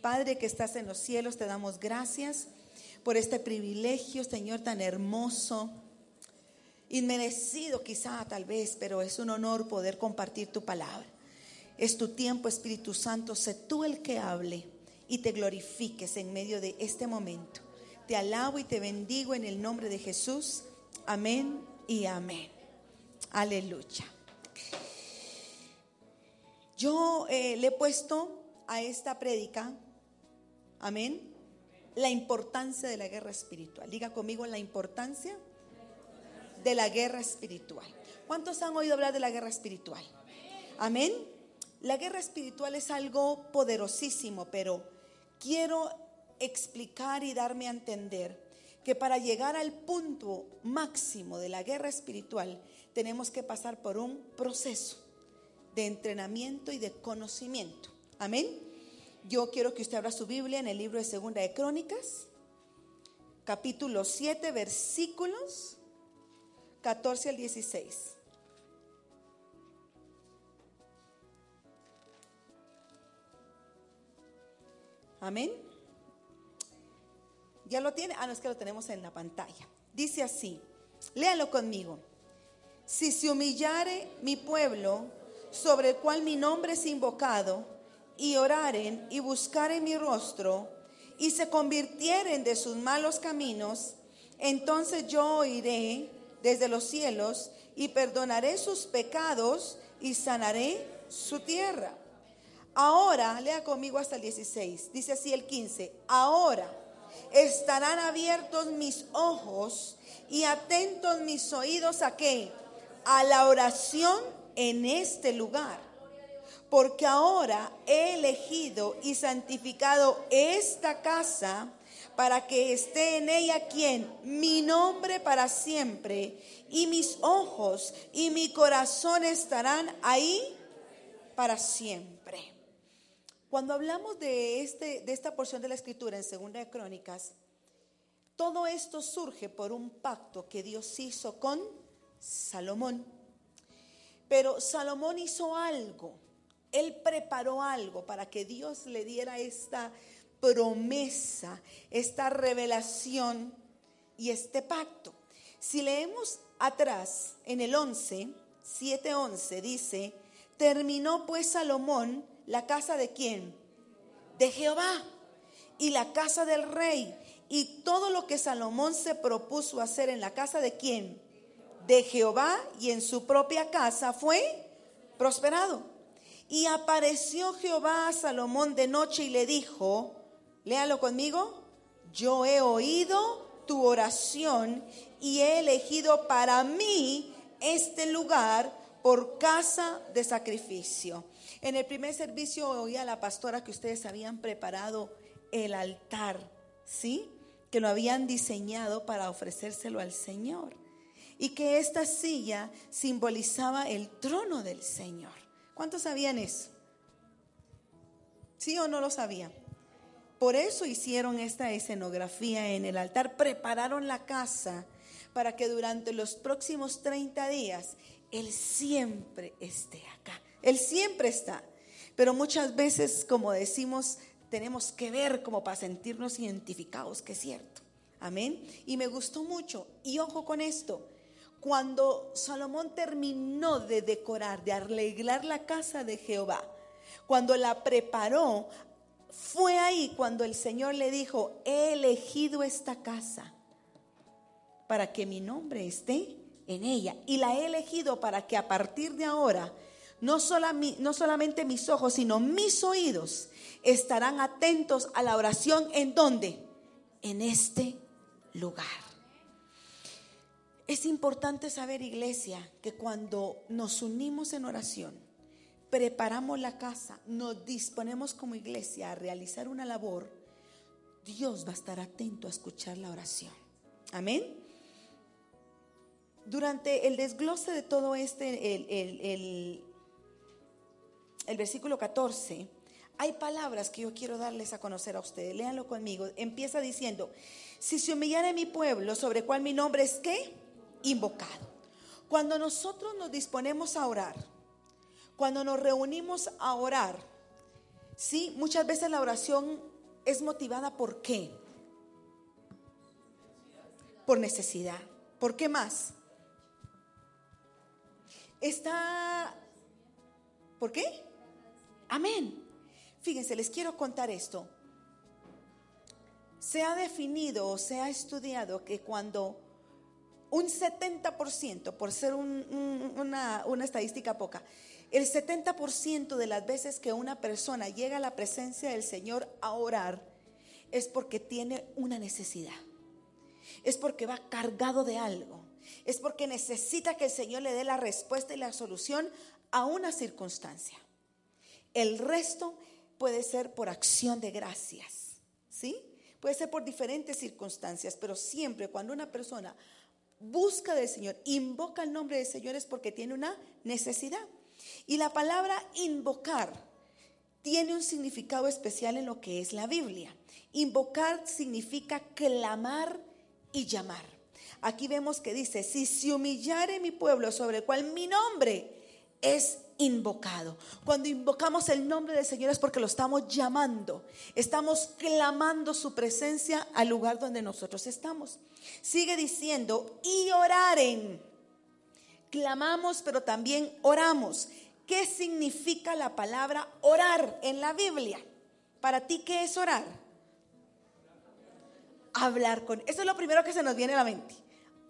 Padre que estás en los cielos, te damos gracias por este privilegio, Señor, tan hermoso, inmerecido quizá tal vez, pero es un honor poder compartir tu palabra. Es tu tiempo, Espíritu Santo, sé tú el que hable y te glorifiques en medio de este momento. Te alabo y te bendigo en el nombre de Jesús. Amén y amén. Aleluya. Yo eh, le he puesto a esta prédica, amén, la importancia de la guerra espiritual. Diga conmigo la importancia de la guerra espiritual. ¿Cuántos han oído hablar de la guerra espiritual? Amén. La guerra espiritual es algo poderosísimo, pero quiero explicar y darme a entender que para llegar al punto máximo de la guerra espiritual tenemos que pasar por un proceso de entrenamiento y de conocimiento. Amén. Yo quiero que usted abra su Biblia en el libro de Segunda de Crónicas, capítulo 7, versículos 14 al 16. Amén. ¿Ya lo tiene? Ah, no es que lo tenemos en la pantalla. Dice así, léalo conmigo. Si se humillare mi pueblo, sobre el cual mi nombre es invocado, y oraren y buscaren mi rostro, y se convirtieren de sus malos caminos, entonces yo oiré desde los cielos y perdonaré sus pecados y sanaré su tierra. Ahora, lea conmigo hasta el 16, dice así el 15, ahora estarán abiertos mis ojos y atentos mis oídos a qué? A la oración en este lugar. Porque ahora he elegido y santificado esta casa para que esté en ella quien, mi nombre para siempre, y mis ojos y mi corazón estarán ahí para siempre. Cuando hablamos de, este, de esta porción de la escritura en Segunda de Crónicas, todo esto surge por un pacto que Dios hizo con Salomón. Pero Salomón hizo algo, él preparó algo para que Dios le diera esta promesa, esta revelación y este pacto. Si leemos atrás en el 11, 7:11 dice, terminó pues Salomón la casa de quién? De Jehová y la casa del rey y todo lo que Salomón se propuso hacer en la casa de quién? De Jehová y en su propia casa fue prosperado. Y apareció Jehová a Salomón de noche y le dijo, léalo conmigo, yo he oído tu oración y he elegido para mí este lugar por casa de sacrificio. En el primer servicio oí a la pastora que ustedes habían preparado el altar, ¿sí? Que lo habían diseñado para ofrecérselo al Señor. Y que esta silla simbolizaba el trono del Señor. ¿Cuántos sabían eso? ¿Sí o no lo sabían? Por eso hicieron esta escenografía en el altar, prepararon la casa para que durante los próximos 30 días Él siempre esté acá. Él siempre está. Pero muchas veces, como decimos, tenemos que ver como para sentirnos identificados, que es cierto. Amén. Y me gustó mucho. Y ojo con esto. Cuando Salomón terminó de decorar, de arreglar la casa de Jehová, cuando la preparó, fue ahí cuando el Señor le dijo, he elegido esta casa para que mi nombre esté en ella. Y la he elegido para que a partir de ahora, no, no solamente mis ojos, sino mis oídos estarán atentos a la oración en donde? En este lugar. Es importante saber, iglesia, que cuando nos unimos en oración, preparamos la casa, nos disponemos como iglesia a realizar una labor, Dios va a estar atento a escuchar la oración. Amén. Durante el desglose de todo este, el, el, versículo 14, hay palabras que yo quiero darles a conocer a ustedes. Léanlo conmigo. Empieza diciendo, si se humillara mi pueblo, sobre cual mi nombre es qué? Invocado. Cuando nosotros nos disponemos a orar, cuando nos reunimos a orar, sí, muchas veces la oración es motivada por qué? Por necesidad. ¿Por qué más? Está... ¿Por qué? Amén. Fíjense, les quiero contar esto. Se ha definido o se ha estudiado que cuando un 70%, por ser una, una estadística poca, el 70% de las veces que una persona llega a la presencia del Señor a orar es porque tiene una necesidad. Es porque va cargado de algo. Es porque necesita que el Señor le dé la respuesta y la solución a una circunstancia. El resto puede ser por acción de gracias. ¿Sí? Puede ser por diferentes circunstancias, pero siempre cuando una persona busca del Señor, invoca el nombre del Señor es porque tiene una necesidad. Y la palabra invocar tiene un significado especial en lo que es la Biblia. Invocar significa clamar y llamar. Aquí vemos que dice, si se humillare mi pueblo sobre el cual mi nombre es invocado. Cuando invocamos el nombre del Señor es porque lo estamos llamando. Estamos clamando su presencia al lugar donde nosotros estamos. Sigue diciendo, y oraren. Clamamos, pero también oramos. ¿Qué significa la palabra orar en la Biblia? Para ti, ¿qué es orar? Hablar con. Eso es lo primero que se nos viene a la mente.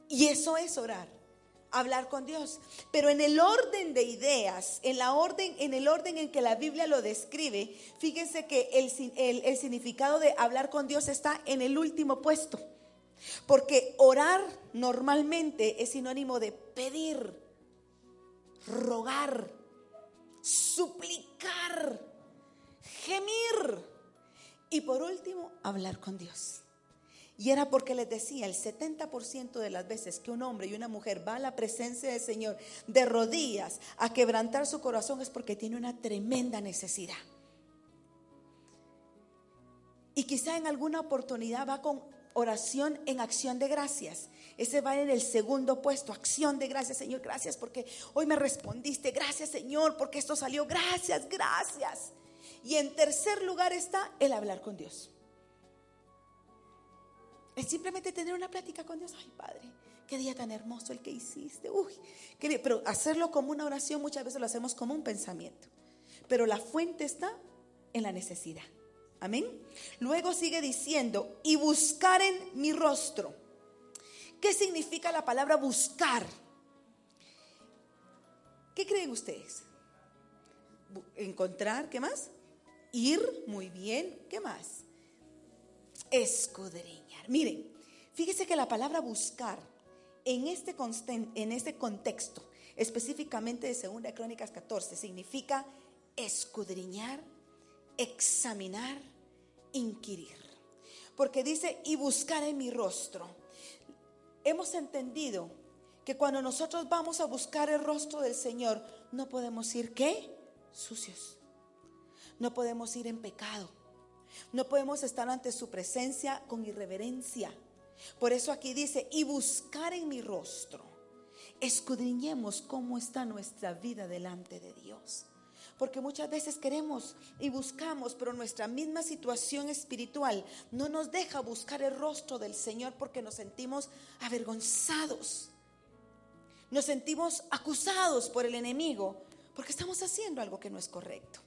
Y eso es orar. Hablar con Dios. Pero en el orden de ideas, en, la orden, en el orden en que la Biblia lo describe, fíjense que el, el significado de hablar con Dios está en el último puesto. Porque orar normalmente es sinónimo de pedir, rogar, suplicar, gemir y por último hablar con Dios. Y era porque les decía, el 70% de las veces que un hombre y una mujer va a la presencia del Señor de rodillas a quebrantar su corazón es porque tiene una tremenda necesidad. Y quizá en alguna oportunidad va con oración en acción de gracias. Ese va en el segundo puesto, acción de gracias, Señor, gracias porque hoy me respondiste, gracias, Señor, porque esto salió, gracias, gracias. Y en tercer lugar está el hablar con Dios. Es simplemente tener una plática con Dios. Ay, Padre, qué día tan hermoso el que hiciste. Uy, pero hacerlo como una oración muchas veces lo hacemos como un pensamiento. Pero la fuente está en la necesidad. Amén. Luego sigue diciendo, y buscar en mi rostro. ¿Qué significa la palabra buscar? ¿Qué creen ustedes? Encontrar, ¿qué más? Ir, muy bien, ¿qué más? Escudriñar. Miren, fíjese que la palabra buscar en este, este contexto, específicamente de 2 Crónicas 14, significa escudriñar, examinar, inquirir. Porque dice, y buscar en mi rostro. Hemos entendido que cuando nosotros vamos a buscar el rostro del Señor, no podemos ir qué? Sucios. No podemos ir en pecado. No podemos estar ante su presencia con irreverencia. Por eso aquí dice, y buscar en mi rostro. Escudriñemos cómo está nuestra vida delante de Dios. Porque muchas veces queremos y buscamos, pero nuestra misma situación espiritual no nos deja buscar el rostro del Señor porque nos sentimos avergonzados. Nos sentimos acusados por el enemigo porque estamos haciendo algo que no es correcto.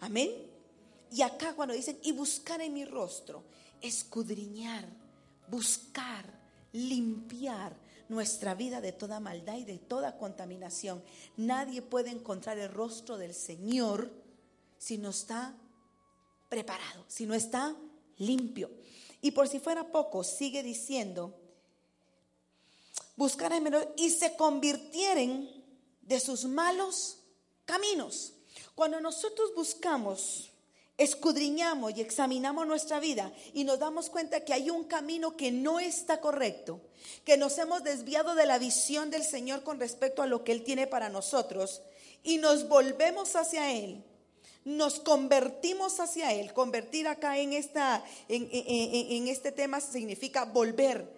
Amén. Y acá cuando dicen, y buscar en mi rostro, escudriñar, buscar, limpiar, nuestra vida de toda maldad y de toda contaminación. Nadie puede encontrar el rostro del Señor si no está preparado, si no está limpio. Y por si fuera poco, sigue diciendo, buscar menor y se convirtieren de sus malos caminos. Cuando nosotros buscamos escudriñamos y examinamos nuestra vida y nos damos cuenta que hay un camino que no está correcto, que nos hemos desviado de la visión del Señor con respecto a lo que Él tiene para nosotros y nos volvemos hacia Él, nos convertimos hacia Él. Convertir acá en, esta, en, en este tema significa volver.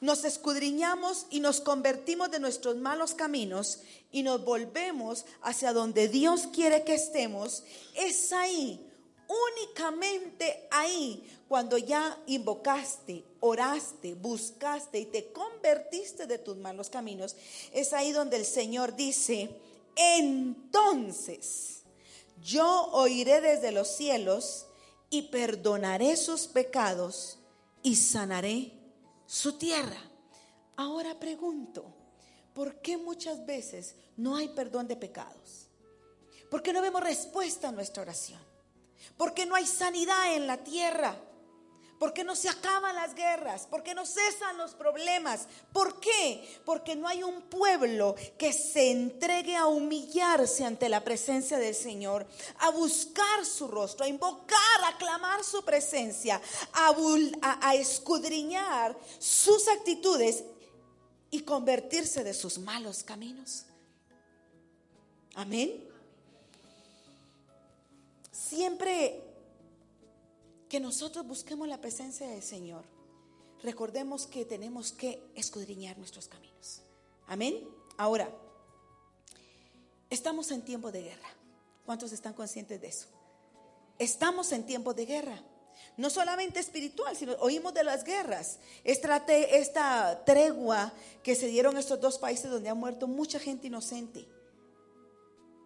Nos escudriñamos y nos convertimos de nuestros malos caminos y nos volvemos hacia donde Dios quiere que estemos. Es ahí únicamente ahí, cuando ya invocaste, oraste, buscaste y te convertiste de tus malos caminos, es ahí donde el Señor dice, entonces yo oiré desde los cielos y perdonaré sus pecados y sanaré su tierra. Ahora pregunto, ¿por qué muchas veces no hay perdón de pecados? ¿Por qué no vemos respuesta a nuestra oración? Porque no hay sanidad en la tierra, porque no se acaban las guerras, porque no cesan los problemas. ¿Por qué? Porque no hay un pueblo que se entregue a humillarse ante la presencia del Señor, a buscar su rostro, a invocar, a clamar su presencia, a, escudriñar sus actitudes y convertirse de sus malos caminos. Amén siempre que nosotros busquemos la presencia del Señor, recordemos que tenemos que escudriñar nuestros caminos. Amén. Ahora, estamos en tiempo de guerra. ¿Cuántos están conscientes de eso? Estamos en tiempo de guerra. No solamente espiritual, sino oímos de las guerras. Esta, esta tregua que se dieron estos dos países donde ha muerto mucha gente inocente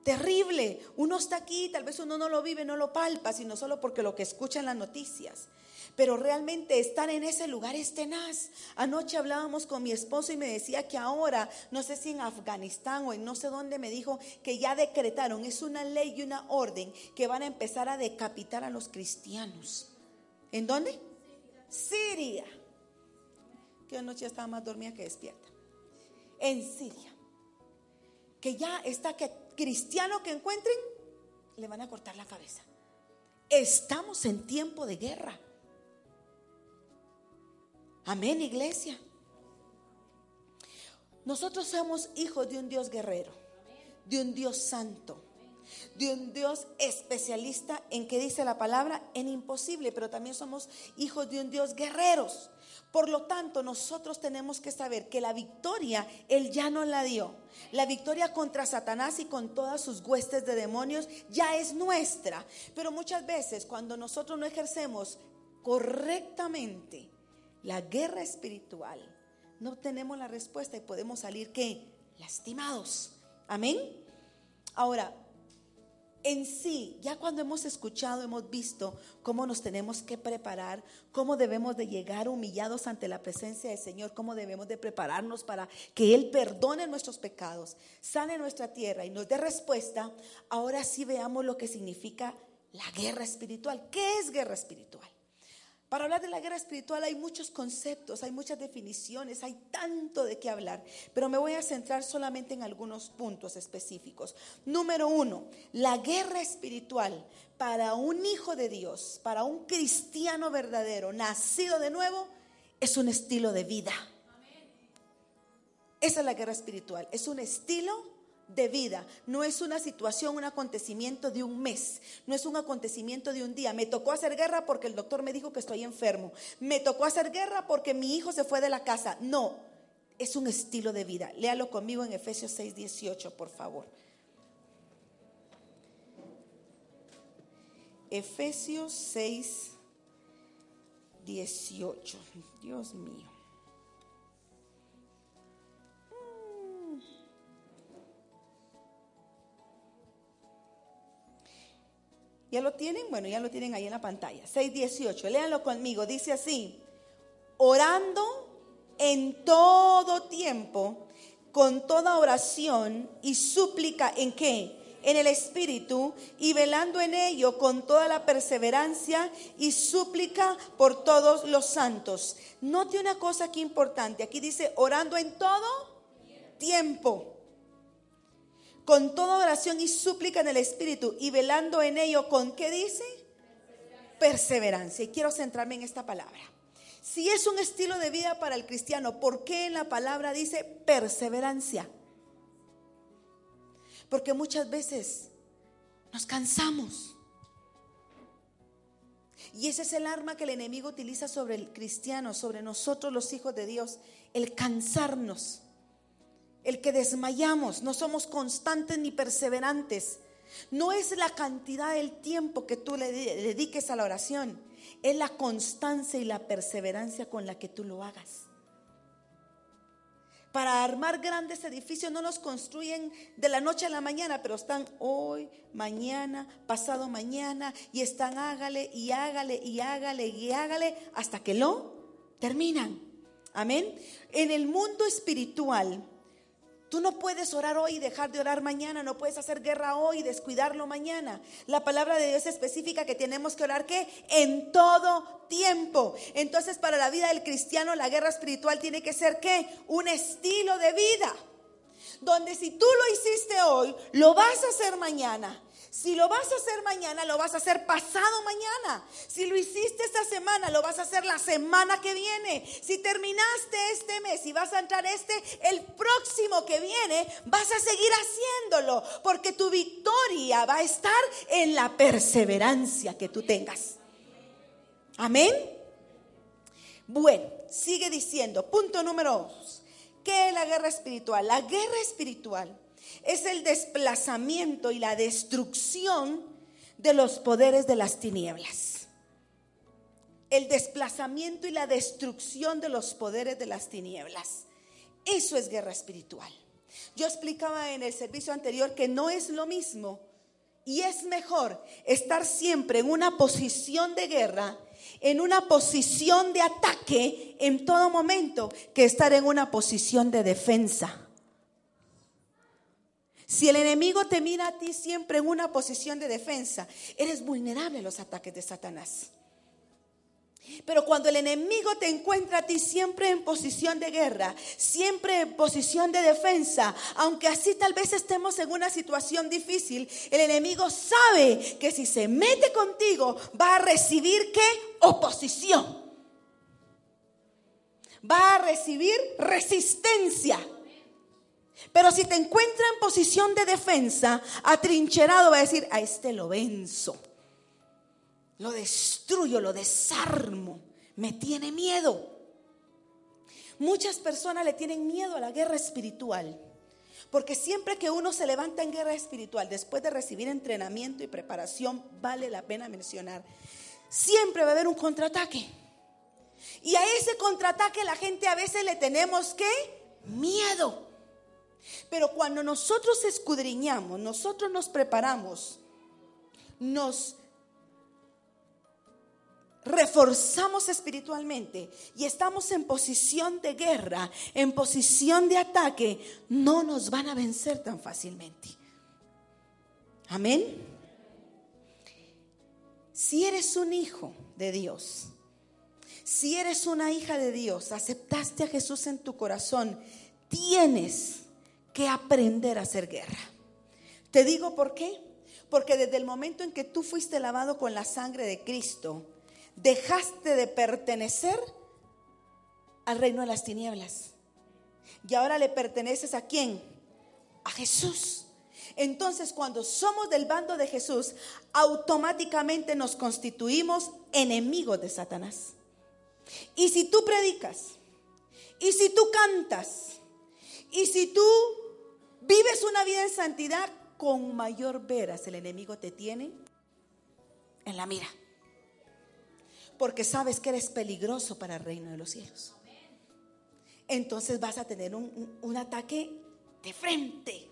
terrible. Uno está aquí, tal vez uno no lo vive, no lo palpa, sino solo porque lo que escucha en las noticias. Pero realmente estar en ese lugar es tenaz. Anoche hablábamos con mi esposo y me decía que ahora, no sé si en Afganistán o en no sé dónde, me dijo que ya decretaron, es una ley y una orden que van a empezar a decapitar a los cristianos. ¿En dónde? Siria. Que anoche estaba más dormida que despierta. En Siria. Que ya está que cristiano que encuentren, le van a cortar la cabeza. Estamos en tiempo de guerra. Amén, iglesia. Nosotros somos hijos de un Dios guerrero, de un Dios santo, de un Dios especialista en que dice la palabra en imposible, pero también somos hijos de un Dios guerreros. Por lo tanto, nosotros tenemos que saber que la victoria Él ya no la dio. La victoria contra Satanás y con todas sus huestes de demonios ya es nuestra. Pero muchas veces cuando nosotros no ejercemos correctamente la guerra espiritual, no tenemos la respuesta y podemos salir que lastimados. Amén. Ahora, en sí, ya cuando hemos escuchado, hemos visto cómo nos tenemos que preparar, cómo debemos de llegar humillados ante la presencia del Señor, cómo debemos de prepararnos para que Él perdone nuestros pecados, sane nuestra tierra y nos dé respuesta, ahora sí veamos lo que significa la guerra espiritual. ¿Qué es guerra espiritual? Para hablar de la guerra espiritual hay muchos conceptos, hay muchas definiciones, hay tanto de qué hablar, pero me voy a centrar solamente en algunos puntos específicos. Número uno, la guerra espiritual para un hijo de Dios, para un cristiano verdadero, nacido de nuevo, es un estilo de vida. Esa es la guerra espiritual, es un estilo de vida. No es una situación, un acontecimiento de un mes. No es un acontecimiento de un día. Me tocó hacer guerra porque el doctor me dijo que estoy enfermo. Me tocó hacer guerra porque mi hijo se fue de la casa. No, es un estilo de vida. Léalo conmigo en Efesios 6, 18, por favor. Efesios 6, 18. Dios mío. ¿Ya lo tienen? Bueno, ya lo tienen ahí en la pantalla. 6.18, léanlo conmigo. Dice así, orando en todo tiempo, con toda oración y súplica en qué? En el Espíritu y velando en ello con toda la perseverancia y súplica por todos los santos. Note una cosa aquí importante. Aquí dice orando en todo tiempo con toda oración y súplica en el Espíritu y velando en ello con, ¿qué dice? perseverancia. Y quiero centrarme en esta palabra. Si es un estilo de vida para el cristiano, ¿por qué en la palabra dice perseverancia? Porque muchas veces nos cansamos. Y ese es el arma que el enemigo utiliza sobre el cristiano, sobre nosotros los hijos de Dios, el cansarnos, el que desmayamos, no somos constantes ni perseverantes. No es la cantidad del tiempo que tú le dediques a la oración, es la constancia y la perseverancia con la que tú lo hagas. Para armar grandes edificios no los construyen de la noche a la mañana, pero están hoy, mañana, pasado mañana, y están hágale y hágale y hágale y hágale hasta que lo terminan. Amén. En el mundo espiritual, Tú no puedes orar hoy y dejar de orar mañana, no puedes hacer guerra hoy y descuidarlo mañana. La palabra de Dios específica que tenemos que orar que en todo tiempo. Entonces, para la vida del cristiano la guerra espiritual tiene que ser? Un estilo de vida. Donde si tú lo hiciste hoy, lo vas a hacer mañana. Si lo vas a hacer mañana, lo vas a hacer pasado mañana. Si lo hiciste esta semana, lo vas a hacer la semana que viene. Si terminaste este mes y vas a entrar este, el próximo que viene, vas a seguir haciéndolo. Porque tu victoria va a estar en la perseverancia que tú tengas. Amén. Bueno, sigue diciendo, punto número dos. ¿Qué es la guerra espiritual? La guerra espiritual es el desplazamiento y la destrucción de los poderes de las tinieblas. El desplazamiento y la destrucción de los poderes de las tinieblas. Eso es guerra espiritual. Yo explicaba en el servicio anterior que no es lo mismo y es mejor estar siempre en una posición de guerra, en una posición de ataque en todo momento, que estar en una posición de defensa. Si el enemigo te mira a ti siempre en una posición de defensa, eres vulnerable a los ataques de Satanás. Pero cuando el enemigo te encuentra a ti siempre en posición de guerra, siempre en posición de defensa, aunque así tal vez estemos en una situación difícil, el enemigo sabe que si se mete contigo va a recibir qué? Oposición. Va a recibir resistencia. Pero si te encuentra en posición de defensa, atrincherado, va a decir, a este lo venzo. Lo destruyo, lo desarmo. Me tiene miedo. Muchas personas le tienen miedo a la guerra espiritual. Porque siempre que uno se levanta en guerra espiritual, después de recibir entrenamiento y preparación, vale la pena mencionar, siempre va a haber un contraataque. Y a ese contraataque la gente a veces le tenemos que miedo. Pero cuando nosotros escudriñamos, nosotros nos preparamos, nos reforzamos espiritualmente y estamos en posición de guerra, en posición de ataque, no nos van a vencer tan fácilmente. Amén. Si eres un hijo de Dios, si eres una hija de Dios, aceptaste a Jesús en tu corazón, tienes que aprender a hacer guerra. Te digo por qué. Porque desde el momento en que tú fuiste lavado con la sangre de Cristo, dejaste de pertenecer al reino de las tinieblas. Y ahora le perteneces a quién? A Jesús. Entonces cuando somos del bando de Jesús, automáticamente nos constituimos enemigos de Satanás. Y si tú predicas, y si tú cantas, y si tú vives una vida en santidad, con mayor veras el enemigo te tiene en la mira. Porque sabes que eres peligroso para el reino de los cielos. Entonces vas a tener un, un ataque de frente.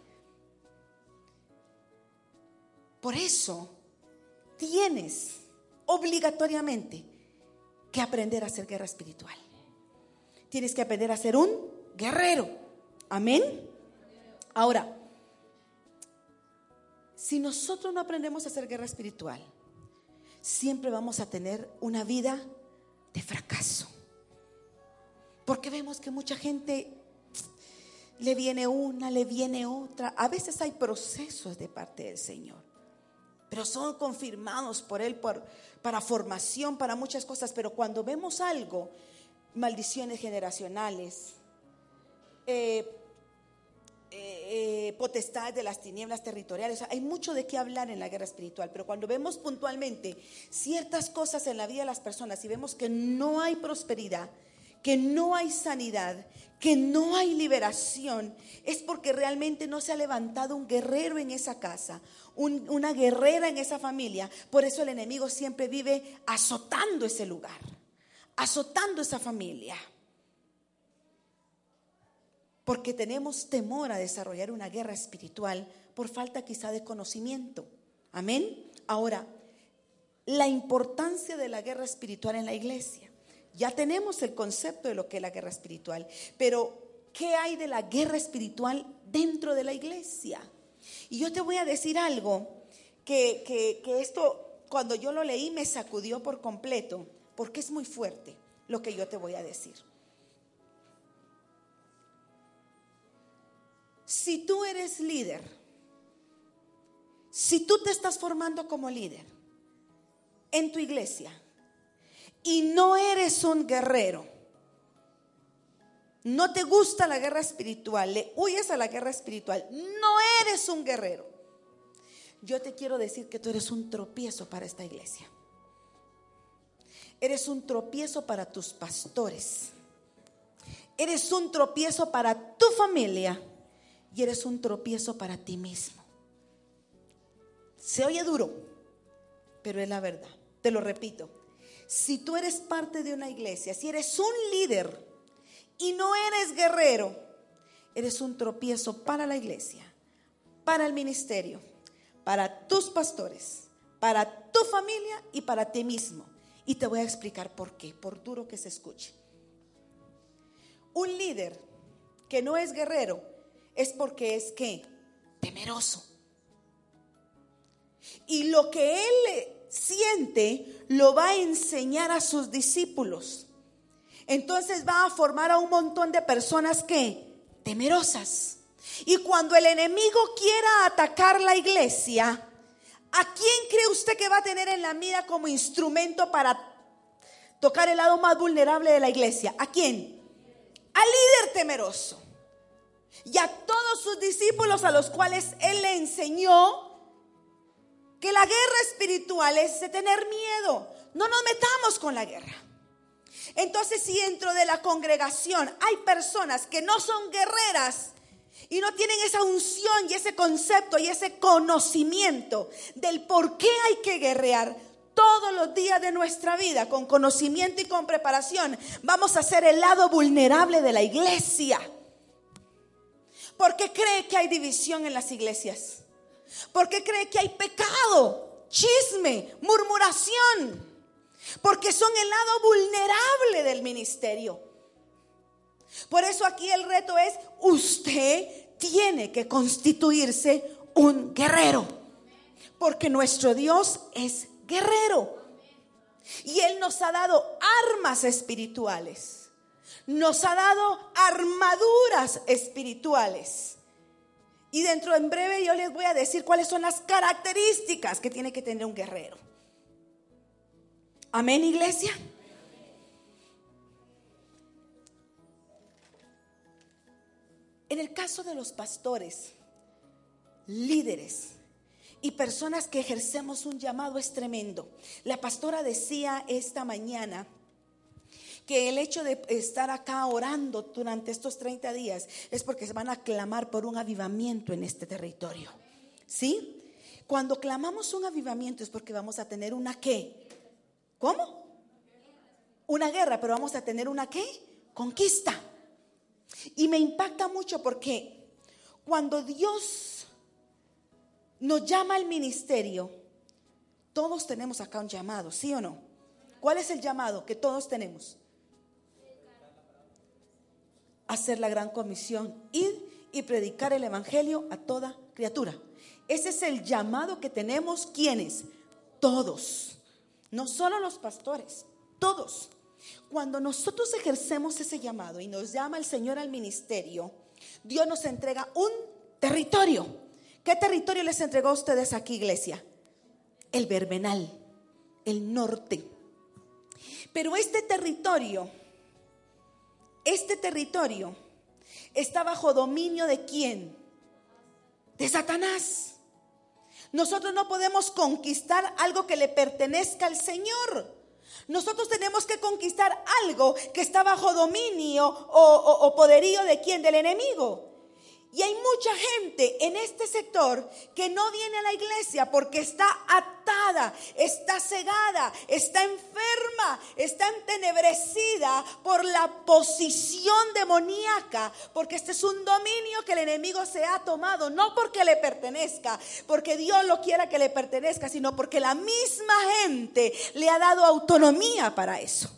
Por eso tienes obligatoriamente que aprender a hacer guerra espiritual. Tienes que aprender a ser un guerrero. Amén. Ahora, si nosotros no aprendemos a hacer guerra espiritual, siempre vamos a tener una vida de fracaso. Porque vemos que mucha gente le viene una, le viene otra. A veces hay procesos de parte del Señor. pero son confirmados por Él para formación, para muchas cosas. Pero cuando vemos algo, maldiciones generacionales, eh, eh, eh, potestades de las tinieblas territoriales. hay mucho de qué hablar en la guerra espiritual, pero cuando vemos puntualmente ciertas cosas en la vida de las personas y vemos que no hay prosperidad, que no hay sanidad, que no hay liberación, es porque realmente no se ha levantado un guerrero en esa casa, una guerrera en esa familia. Por eso el enemigo siempre vive azotando ese lugar, azotando esa familia porque tenemos temor a desarrollar una guerra espiritual por falta quizá de conocimiento. Amén. Ahora, la importancia de la guerra espiritual en la iglesia. Ya tenemos el concepto de lo que es la guerra espiritual, pero ¿qué hay de la guerra espiritual dentro de la iglesia? Y yo te voy a decir algo que, que esto, cuando yo lo leí, me sacudió por completo, porque es muy fuerte lo que yo te voy a decir. Si tú eres líder, si tú te estás formando como líder en tu iglesia y no eres un guerrero, no te gusta la guerra espiritual, le huyes a la guerra espiritual, no eres un guerrero, yo te quiero decir que tú eres un tropiezo para esta iglesia. Eres un tropiezo para tus pastores. Eres un tropiezo para tu familia y eres un tropiezo para ti mismo. Se oye duro, pero es la verdad. Te lo repito. Si tú eres parte de una iglesia, si eres un líder y no eres guerrero, eres un tropiezo para la iglesia, para el ministerio, para tus pastores, para tu familia y para ti mismo. Y te voy a explicar por qué, por duro que se escuche. Un líder que no es guerrero es porque es que temeroso. Y lo que él siente lo va a enseñar a sus discípulos. Entonces va a formar a un montón de personas que temerosas. Y cuando el enemigo quiera atacar la iglesia, ¿a quién cree usted que va a tener en la mira como instrumento para tocar el lado más vulnerable de la iglesia? ¿A quién? Al líder temeroso y a todos sus discípulos a los cuales Él le enseñó que la guerra espiritual es de tener miedo. No nos metamos con la guerra. Entonces, si dentro de la congregación hay personas que no son guerreras y no tienen esa unción y ese concepto y ese conocimiento del por qué hay que guerrear, todos los días de nuestra vida, con conocimiento y con preparación, vamos a ser el lado vulnerable de la iglesia. ¿Por qué cree que hay división en las iglesias? ¿Por qué cree que hay pecado, chisme, murmuración? Porque son el lado vulnerable del ministerio. Por eso aquí el reto es, usted tiene que constituirse un guerrero. Porque nuestro Dios es guerrero. Y Él nos ha dado armas espirituales nos ha dado armaduras espirituales. Y dentro en breve yo les voy a decir cuáles son las características que tiene que tener un guerrero. Amén, iglesia. En el caso de los pastores, líderes y personas que ejercemos un llamado es tremendo. La pastora decía esta mañana que el hecho de estar acá orando durante estos 30 días es porque se van a clamar por un avivamiento en este territorio. ¿Sí? Cuando clamamos un avivamiento es porque vamos a tener una qué. ¿Cómo? Una guerra, pero vamos a tener una qué? Conquista. Y me impacta mucho porque cuando Dios nos llama al ministerio, todos tenemos acá un llamado, ¿sí o no? ¿Cuál es el llamado que todos tenemos? Hacer la gran comisión, ir y predicar el Evangelio a toda criatura. Ese es el llamado que tenemos quienes, todos, no solo los pastores, todos. Cuando nosotros ejercemos ese llamado y nos llama el Señor al ministerio, Dios nos entrega un territorio. ¿Qué territorio les entregó a ustedes aquí, iglesia? el Verbenal, el norte. Pero este territorio, este territorio está bajo dominio de quién? De Satanás. Nosotros no podemos conquistar algo que le pertenezca al Señor. Nosotros tenemos que conquistar algo que está bajo dominio o, poderío de quién? Del enemigo. Y hay mucha gente en este sector que no viene a la iglesia porque está atada, está cegada, está enferma, está entenebrecida por la posición demoníaca, porque este es un dominio que el enemigo se ha tomado, no porque le pertenezca, porque Dios lo quiera que le pertenezca, sino porque la misma gente le ha dado autonomía para eso.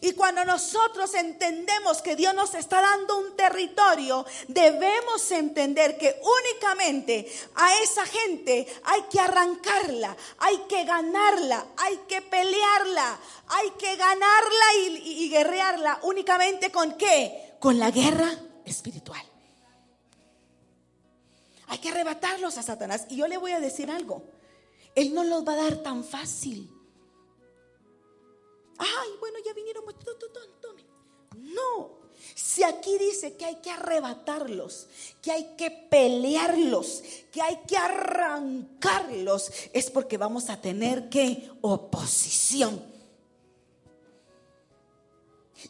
Y cuando nosotros entendemos que Dios nos está dando un territorio, debemos entender que únicamente a esa gente hay que arrancarla, hay que ganarla, hay que pelearla, hay que ganarla y, guerrearla únicamente con qué? Con la guerra espiritual. Hay que arrebatarlos a Satanás. Y yo le voy a decir algo. Él no los va a dar tan fácil. Ay, bueno, ya vinieron. No. Si aquí dice que hay que arrebatarlos, que hay que pelearlos, que hay que arrancarlos, es porque vamos a tener que oposición.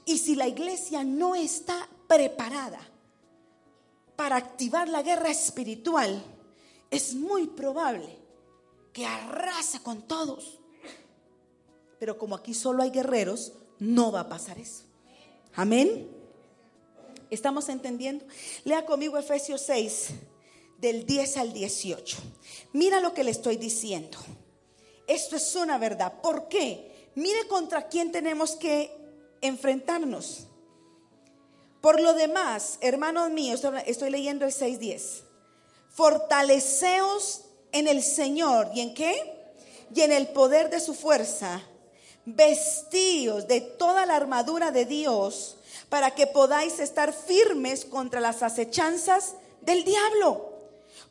Y si la iglesia no está preparada para activar la guerra espiritual, es muy probable que arrase con todos. Pero como aquí solo hay guerreros, no va a pasar eso. Amén. ¿Estamos entendiendo? Lea conmigo Efesios 6, del 10 al 18. Mira lo que le estoy diciendo. Esto es una verdad. ¿Por qué? Mire contra quién tenemos que enfrentarnos. Por lo demás, hermanos míos, estoy leyendo el 6.10. Fortaleceos en el Señor. ¿Y en qué? Y en el poder de su fuerza vestíos de toda la armadura de Dios para que podáis estar firmes contra las acechanzas del diablo.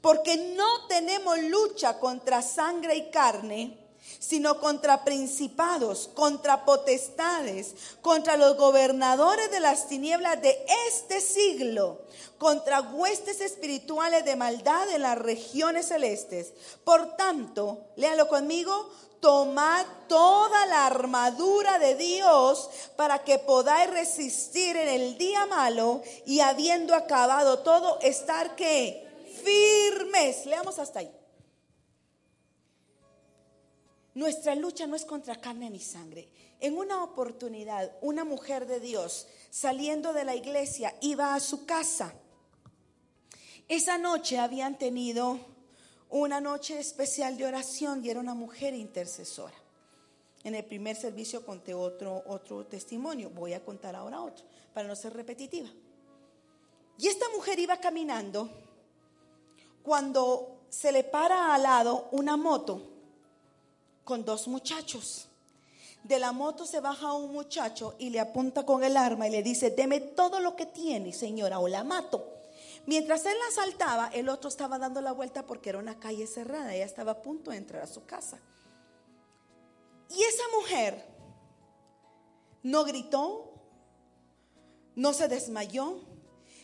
Porque no tenemos lucha contra sangre y carne, sino contra principados, contra potestades, contra los gobernadores de las tinieblas de este siglo, contra huestes espirituales de maldad en las regiones celestes. Por tanto, léalo conmigo, tomad toda la armadura de Dios para que podáis resistir en el día malo y habiendo acabado todo, estar que firmes. Leamos hasta ahí. Nuestra lucha no es contra carne ni sangre. En una oportunidad, una mujer de Dios saliendo de la iglesia iba a su casa. Esa noche habían tenido una noche especial de oración y era una mujer intercesora. En el primer servicio conté otro, otro testimonio, voy a contar ahora otro, para no ser repetitiva. Y esta mujer iba caminando cuando se le para al lado una moto con dos muchachos. De la moto se baja un muchacho y le apunta con el arma y le dice, deme todo lo que tiene, señora, o la mato. Mientras él la saltaba, el otro estaba dando la vuelta porque era una calle cerrada. Ella estaba a punto de entrar a su casa. Y esa mujer no gritó, no se desmayó,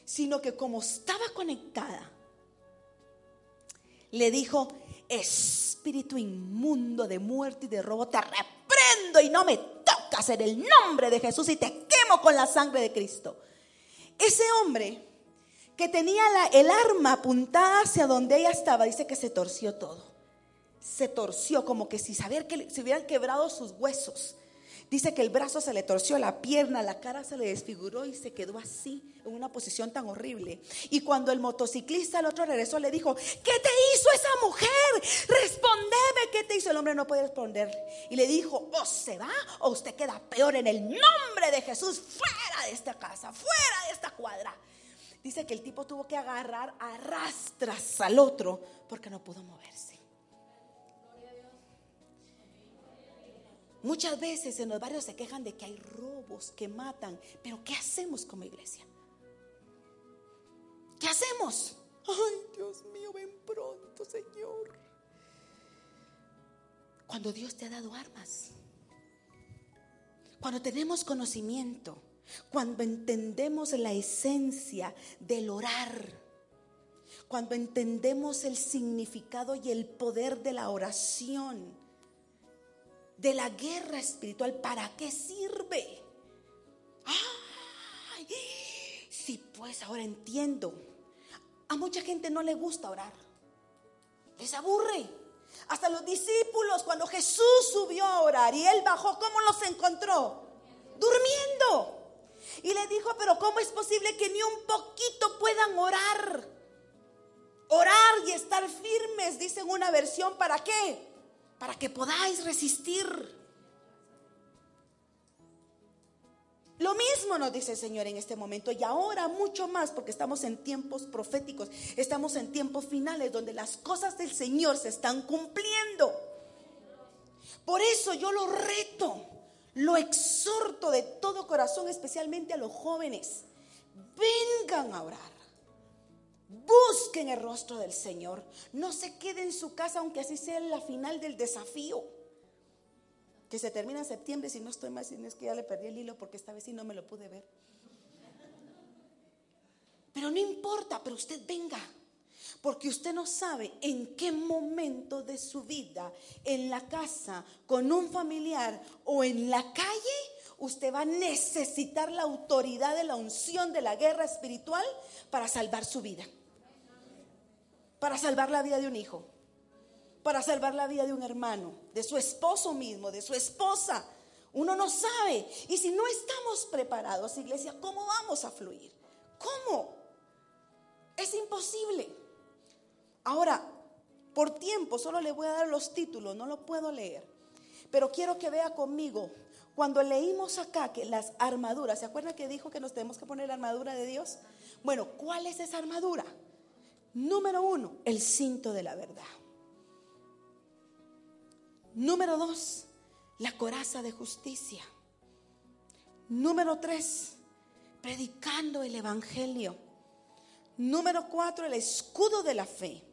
sino que como estaba conectada, le dijo, espíritu inmundo de muerte y de robo, te reprendo y no me tocas en el nombre de Jesús y te quemo con la sangre de Cristo. Ese hombre que tenía el arma apuntada hacia donde ella estaba, dice que se torció todo. Se torció como que si saber que se hubieran quebrado sus huesos. Dice que el brazo se le torció, la pierna, la cara se le desfiguró y se quedó así, en una posición tan horrible. Y cuando el motociclista, el otro regresó, le dijo, ¿qué te hizo esa mujer? Respondeme, ¿qué te hizo? El hombre no puede responder. Y le dijo, o se va o usted queda peor en el nombre de Jesús, fuera de esta casa, fuera de esta cuadra. Dice que el tipo tuvo que agarrar arrastras al otro porque no pudo moverse. Muchas veces en los barrios se quejan de que hay robos, que matan, pero ¿qué hacemos como iglesia? ¿Qué hacemos? Ay, Dios mío, ven pronto, Señor. Cuando Dios te ha dado armas. Cuando tenemos conocimiento. Cuando entendemos la esencia del orar. Cuando entendemos el significado y el poder de la oración. De la guerra espiritual. ¿Para qué sirve? Ay, sí, pues ahora entiendo. A mucha gente no le gusta orar. Les aburre. Hasta los discípulos, cuando Jesús subió a orar y él bajó, ¿cómo los encontró? Durmiendo. Y le dijo, pero ¿cómo es posible que ni un poquito puedan orar? Orar y estar firmes, dice en una versión, ¿para qué? Para que podáis resistir. Lo mismo nos dice el Señor en este momento y ahora mucho más porque estamos en tiempos proféticos, estamos en tiempos finales donde las cosas del Señor se están cumpliendo. Por eso yo lo reto, lo exhorto de todo corazón, especialmente a los jóvenes. Vengan a orar. Busquen el rostro del Señor. No se queden en su casa aunque así sea la final del desafío que se termina en septiembre, si no estoy más, si no es que ya le perdí el hilo porque esta vez sí no me lo pude ver. Pero no importa, pero usted venga, porque usted no sabe en qué momento de su vida, en la casa, con un familiar o en la calle, usted va a necesitar la autoridad de la unción de la guerra espiritual para salvar su vida, para salvar la vida de un hijo para salvar la vida de un hermano, de su esposo mismo, de su esposa. Uno no sabe. Y si no estamos preparados, iglesia, ¿cómo vamos a fluir? ¿Cómo? Es imposible. Ahora, por tiempo, solo le voy a dar los títulos, no lo puedo leer. Pero quiero que vea conmigo, cuando leímos acá que las armaduras, ¿se acuerda que dijo que nos tenemos que poner la armadura de Dios? Bueno, ¿cuál es esa armadura? Número uno, el cinto de la verdad. Número dos, la coraza de justicia. Número tres, predicando el Evangelio. Número cuatro, el escudo de la fe.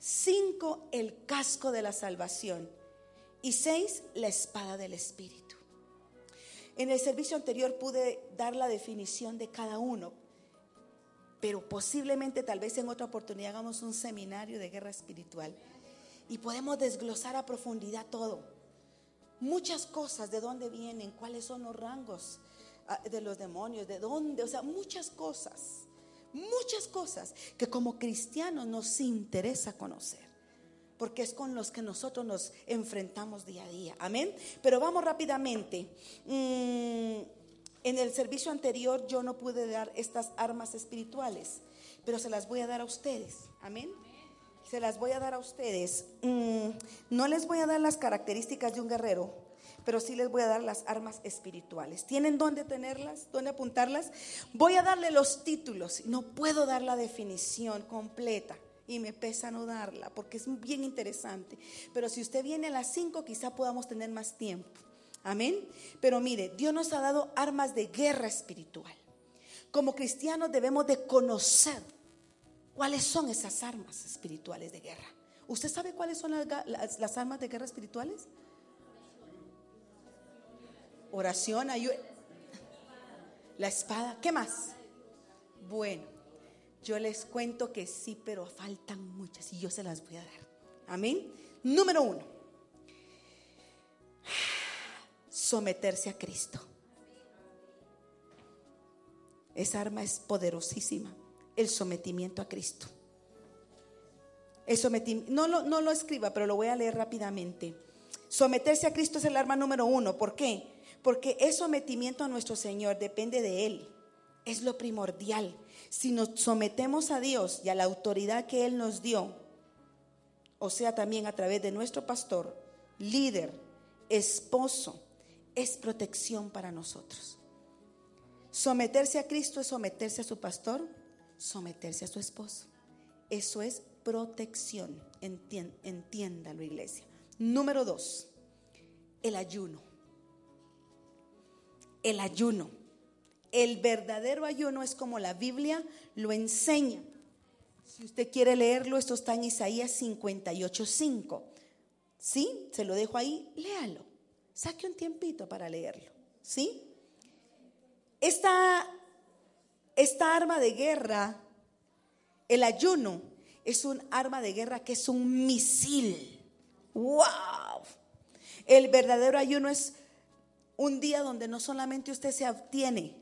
Cinco, el casco de la salvación. Y seis, la espada del Espíritu. En el servicio anterior pude dar la definición de cada uno, pero posiblemente tal vez en otra oportunidad hagamos un seminario de guerra espiritual y podemos desglosar a profundidad todo. Muchas cosas, de dónde vienen, cuáles son los rangos ah, de los demonios, de dónde, o sea, muchas cosas, muchas cosas que como cristianos nos interesa conocer, porque es con los que nosotros nos enfrentamos día a día. Amén. Pero vamos rápidamente. Mm, en el servicio anterior yo no pude dar estas armas espirituales, pero se las voy a dar a ustedes. Amén se las voy a dar a ustedes. Mm, no les voy a dar las características de un guerrero, pero sí les voy a dar las armas espirituales. ¿Tienen dónde tenerlas? ¿Dónde apuntarlas? Voy a darle los títulos. No puedo dar la definición completa y me pesa no darla porque es bien interesante. Pero si usted viene a las 5, quizá podamos tener más tiempo. Amén. Pero mire, Dios nos ha dado armas de guerra espiritual. Como cristianos debemos de conocer ¿Cuáles son esas armas espirituales de guerra? ¿Usted sabe cuáles son las, armas de guerra espirituales? Oración, ayuda. La espada, ¿qué más? Bueno, yo les cuento que sí, pero faltan muchas y yo se las voy a dar. Amén. Número uno, someterse a Cristo. Esa arma es poderosísima el sometimiento a Cristo. El sometimiento, no, lo, no lo escriba, pero lo voy a leer rápidamente. Someterse a Cristo es el arma número uno. ¿Por qué? Porque es sometimiento a nuestro Señor, depende de Él. Es lo primordial. Si nos sometemos a Dios y a la autoridad que Él nos dio, o sea, también a través de nuestro pastor, líder, esposo, es protección para nosotros. Someterse a Cristo es someterse a su pastor, someterse a su esposo. Eso es protección. entiéndalo, iglesia. Número dos, el ayuno. El ayuno. El verdadero ayuno es como la Biblia lo enseña. Si usted quiere leerlo, esto está en Isaías 58.5. ¿Sí? Se lo dejo ahí, léalo. Saque un tiempito para leerlo. ¿Sí? Esta, esta arma de guerra, el ayuno, es un arma de guerra que es un misil. ¡Wow! El verdadero ayuno es un día donde no solamente usted se obtiene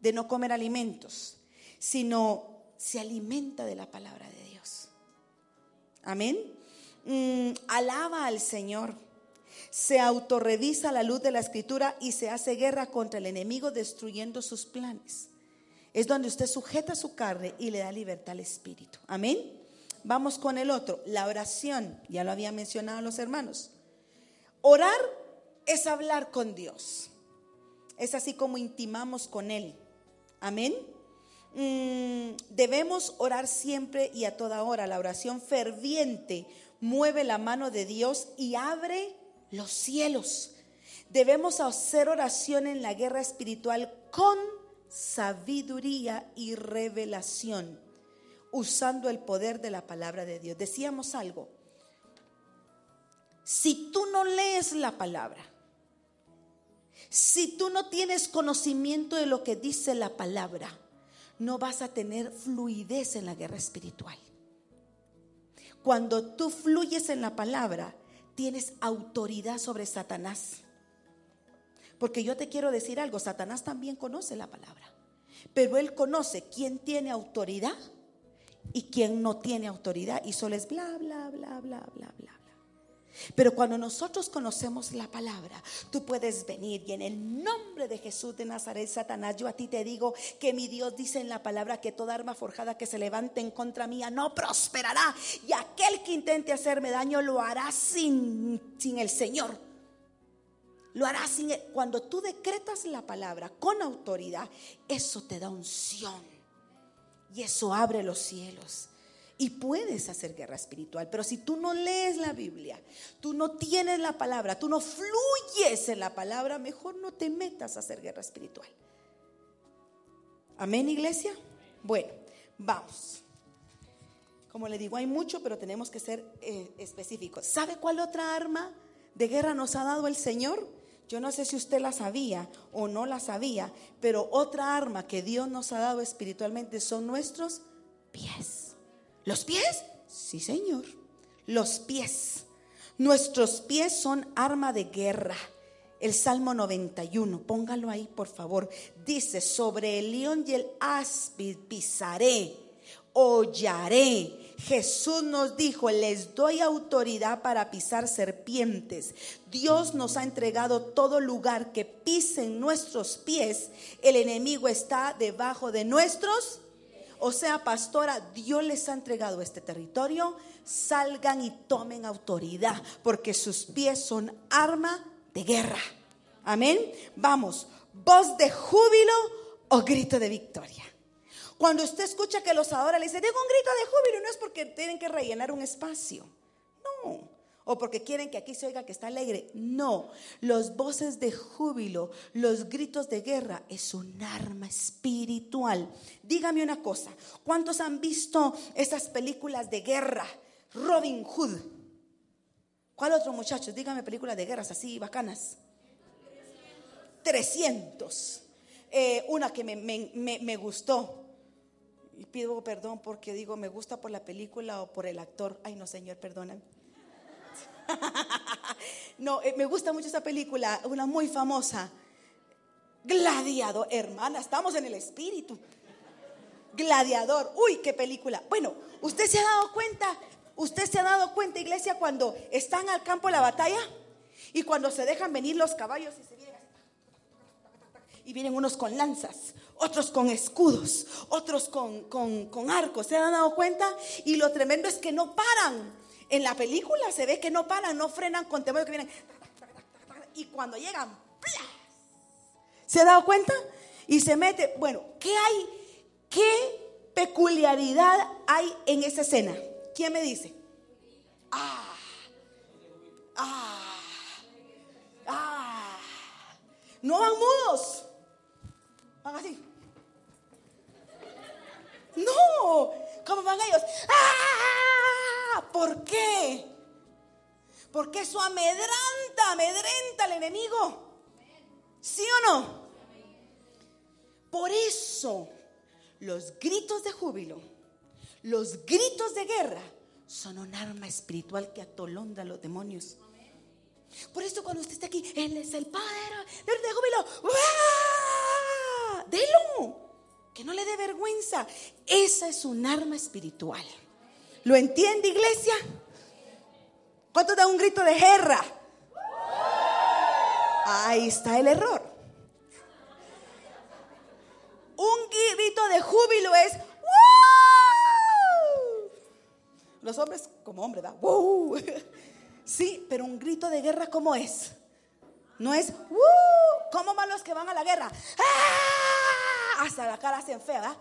de no comer alimentos, sino se alimenta de la palabra de Dios. Amén. Mm, alaba al Señor. Se autorrevisa la luz de la escritura y se hace guerra contra el enemigo destruyendo sus planes. Es donde usted sujeta su carne y le da libertad al espíritu. Amén. Vamos con el otro, la oración. Ya lo había mencionado los hermanos. Orar es hablar con Dios. Es así como intimamos con Él. Amén. Mm, debemos orar siempre y a toda hora. La oración ferviente mueve la mano de Dios y abre los cielos. Debemos hacer oración en la guerra espiritual con sabiduría y revelación, usando el poder de la palabra de Dios. Decíamos algo. Si tú no lees la palabra, si tú no tienes conocimiento de lo que dice la palabra, no vas a tener fluidez en la guerra espiritual. Cuando tú fluyes en la palabra, tienes autoridad sobre Satanás. Porque yo te quiero decir algo, Satanás también conoce la palabra, pero él conoce quién tiene autoridad y quién no tiene autoridad y solo es bla, bla, bla, bla, bla, bla. Pero cuando nosotros conocemos la palabra, tú puedes venir y en el nombre de Jesús de Nazaret, Satanás, yo a ti te digo que mi Dios dice en la palabra que toda arma forjada que se levante en contra mía no prosperará. Y aquel que intente hacerme daño lo hará sin, sin el Señor. Lo hará sin... Cuando tú decretas la palabra con autoridad, eso te da unción. Y eso abre los cielos y puedes hacer guerra espiritual. Pero si tú no lees la Biblia, tú no tienes la palabra, tú no fluyes en la palabra, mejor no te metas a hacer guerra espiritual. Amén, iglesia. Bueno, vamos. Como le digo, hay mucho, pero tenemos que ser eh, específicos. ¿Sabe cuál otra arma de guerra nos ha dado el Señor? Yo no sé si usted la sabía o no la sabía, pero otra arma que Dios nos ha dado espiritualmente son nuestros pies. ¿Los pies? Sí, Señor. Los pies. Nuestros pies son arma de guerra. El Salmo 91, póngalo ahí por favor. Dice, sobre el león y el áspid pisaré, hollaré. Jesús nos dijo, les doy autoridad para pisar serpientes. Dios nos ha entregado todo lugar que pisen nuestros pies. El enemigo está debajo de nuestros o sea, pastora, Dios les ha entregado este territorio, salgan y tomen autoridad, porque sus pies son arma de guerra. Amén. Vamos, voz de júbilo o grito de victoria. Cuando usted escucha que los adoradores le dicen, digo un grito de júbilo, no es porque tienen que rellenar un espacio. No o porque quieren que aquí se oiga que está alegre. No, los voces de júbilo, los gritos de guerra es un arma espiritual. Dígame una cosa, ¿cuántos han visto esas películas de guerra? Robin Hood. ¿Cuál otro muchachos? Dígame películas de guerras así bacanas. 300. Eh, una que me, me gustó. Y pido perdón porque digo, me gusta por la película o por el actor. Ay, no, Señor, perdóname. no, eh, me gusta mucho esa película, una muy famosa. Gladiador, hermana, estamos en el espíritu. Gladiador, uy, qué película. Bueno, usted se ha dado cuenta, usted se ha dado cuenta, iglesia, cuando están al campo de la batalla y cuando se dejan venir los caballos y se vienen y vienen unos con lanzas, otros con escudos, otros con, con, con arcos. ¿Se han dado cuenta? Y lo tremendo es que no paran en la película se ve que no paran, no frenan con temor que vienen. Y cuando llegan, ¿se ha dado cuenta? Y se mete. Bueno, ¿qué hay? ¿Qué peculiaridad hay en esa escena? ¿Quién me dice? Ah, ah, ah. No van mudos. Van así. No, ¿cómo van ellos? ¡Ah! ¿Por qué? Porque eso amedranta, amedrenta al enemigo. ¿Sí o no? Por eso los gritos de júbilo, los gritos de guerra son un arma espiritual que atolonda a los demonios. Por eso cuando usted está aquí, Él es el Padre de júbilo. Delo. Que no le dé vergüenza. Esa es un arma espiritual. ¿Lo entiende, iglesia? ¿Cuánto da un grito de guerra? Ahí está el error. Un grito de júbilo es Los hombres como hombre, da Sí, pero un grito de guerra ¿cómo es? No es ¿Cómo van los que van a la guerra? ¡Ah! Hasta la cara hacen fea, ¿verdad?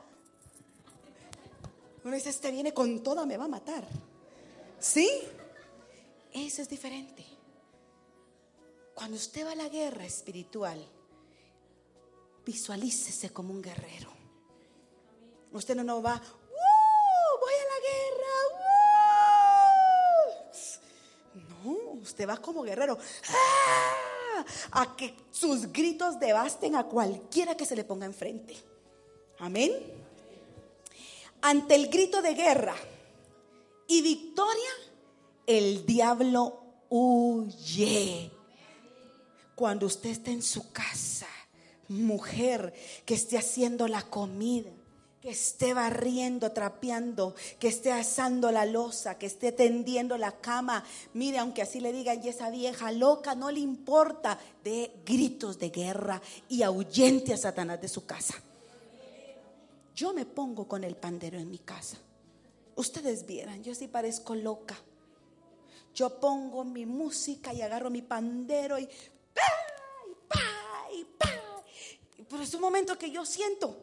Uno dice, este viene con toda, me va a matar. ¿Sí? Eso es diferente. Cuando usted va a la guerra espiritual, visualícese como un guerrero. Usted no, no va, voy a la guerra. No, usted va como guerrero. ¡Ah! A que sus gritos devasten a cualquiera que se le ponga enfrente. Amén. Ante el grito de guerra y victoria, el diablo huye. Cuando usted está en su casa, mujer que esté haciendo la comida, que esté barriendo, trapeando, que esté asando la losa, que esté tendiendo la cama. Mire, aunque así le digan, y esa vieja loca no le importa, de gritos de guerra y ahuyente a Satanás de su casa. Yo me pongo con el pandero en mi casa. Ustedes vieran, yo sí parezco loca. Yo pongo mi música y agarro mi pandero y ¡pa! y ¡pa! y ¡pa! Pero es un momento que yo siento.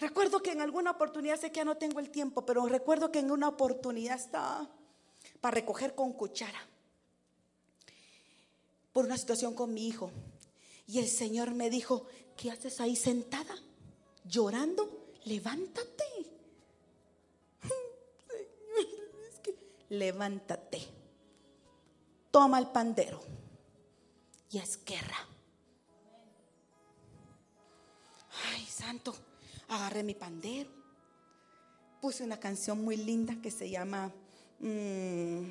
Recuerdo que en alguna oportunidad, sé que ya no tengo el tiempo, pero recuerdo que en una oportunidad estaba para recoger con cuchara por una situación con mi hijo. Y el Señor me dijo, ¿qué haces ahí sentada? Llorando, levántate. levántate. Toma el pandero. Y es guerra. Ay, santo. Agarré mi pandero. Puse una canción muy linda que se llama mm,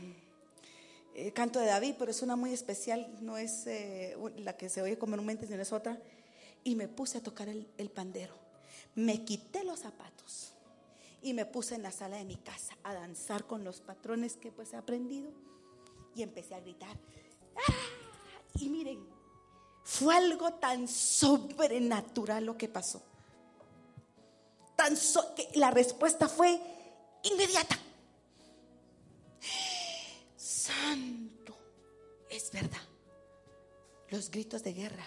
eh, Canto de David, pero es una muy especial. No es eh, la que se oye comúnmente, sino es otra. Y me puse a tocar el pandero me quité los zapatos y me puse en la sala de mi casa a danzar con los patrones que pues he aprendido y empecé a gritar. ¡Ah! Y miren, fue algo tan sobrenatural lo que pasó. Tan que la respuesta fue inmediata. Santo, es verdad. Los gritos de guerra,